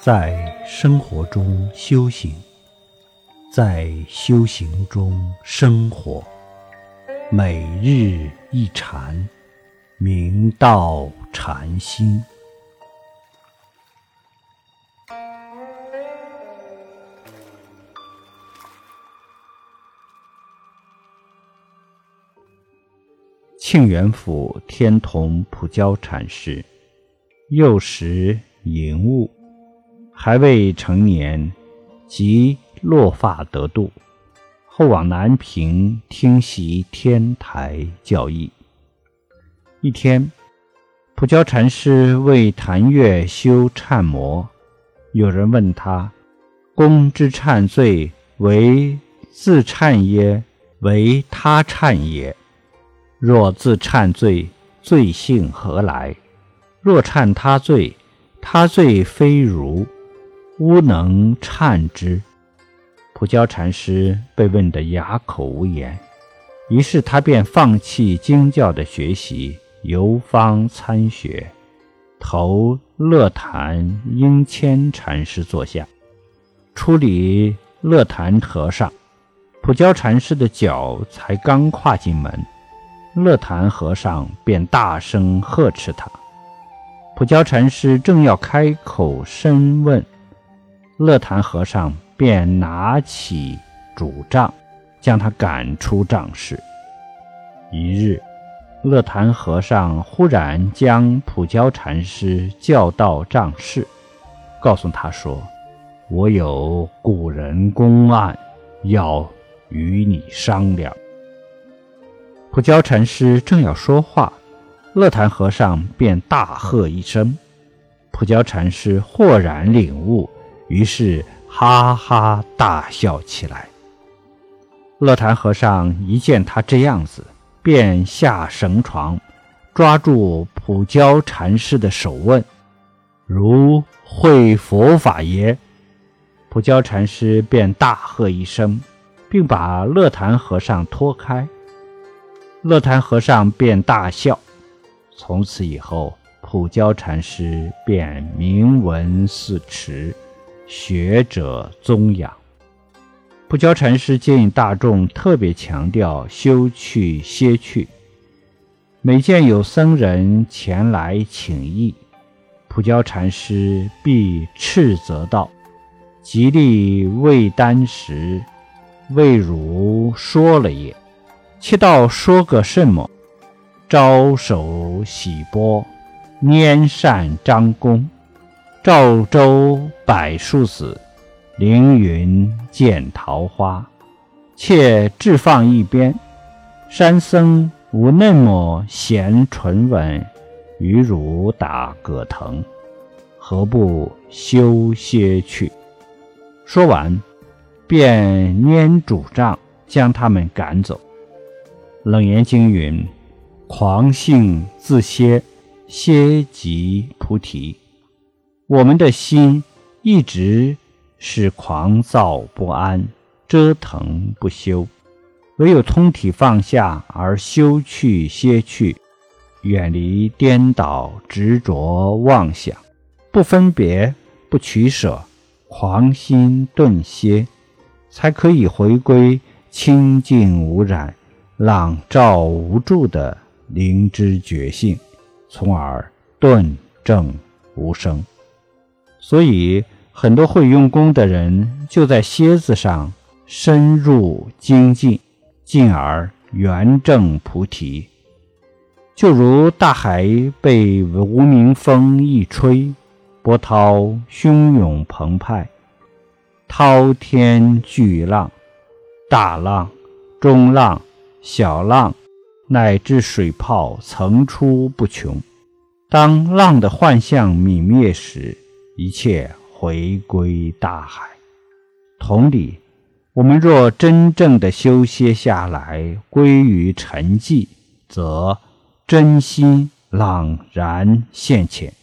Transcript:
在生活中修行，在修行中生活，每日一禅，明道禅心。庆元府天童普教禅师，幼时淫物，还未成年，即落发得度，后往南平听习天台教义。一天，普教禅师为谭月修忏魔，有人问他：“公之忏罪，为自忏耶？为他忏也？”若自忏罪，罪性何来？若忏他罪，他罪非如，吾能忏之？普教禅师被问得哑口无言，于是他便放弃经教的学习，游方参学，投乐坛应谦禅师座下，出离乐坛和尚。普教禅师的脚才刚跨进门。乐坛和尚便大声呵斥他，普教禅师正要开口深问，乐坛和尚便拿起拄杖，将他赶出帐室。一日，乐坛和尚忽然将普教禅师叫到帐室，告诉他说：“我有古人公案，要与你商量。”普教禅师正要说话，乐坛和尚便大喝一声。普教禅师豁然领悟，于是哈哈大笑起来。乐坛和尚一见他这样子，便下绳床，抓住普教禅师的手问：“如会佛法耶？”普教禅师便大喝一声，并把乐坛和尚拖开。乐坛和尚便大笑。从此以后，普教禅师便名闻四驰，学者宗仰。普教禅师建议大众特别强调修去歇去。每见有僧人前来请益，普教禅师必斥责道：“吉利未丹时，未汝说了也。”切道说个什么？招手喜波，拈扇张弓，赵州柏树子，凌云见桃花。且置放一边。山僧无那么贤纯文，与汝打葛藤，何不休歇去？说完，便拈拄杖将他们赶走。楞严经云：“狂性自歇，歇即菩提。”我们的心一直是狂躁不安，折腾不休。唯有通体放下而休去歇去，远离颠倒执着妄想，不分别不取舍，狂心顿歇，才可以回归清净无染。朗照无助的灵知觉性，从而顿正无声。所以，很多会用功的人就在蝎子上深入精进，进而圆正菩提。就如大海被无名风一吹，波涛汹涌澎湃，滔天巨浪，大浪，中浪。小浪乃至水泡层出不穷。当浪的幻象泯灭时，一切回归大海。同理，我们若真正的修歇下来，归于沉寂，则真心朗然现前。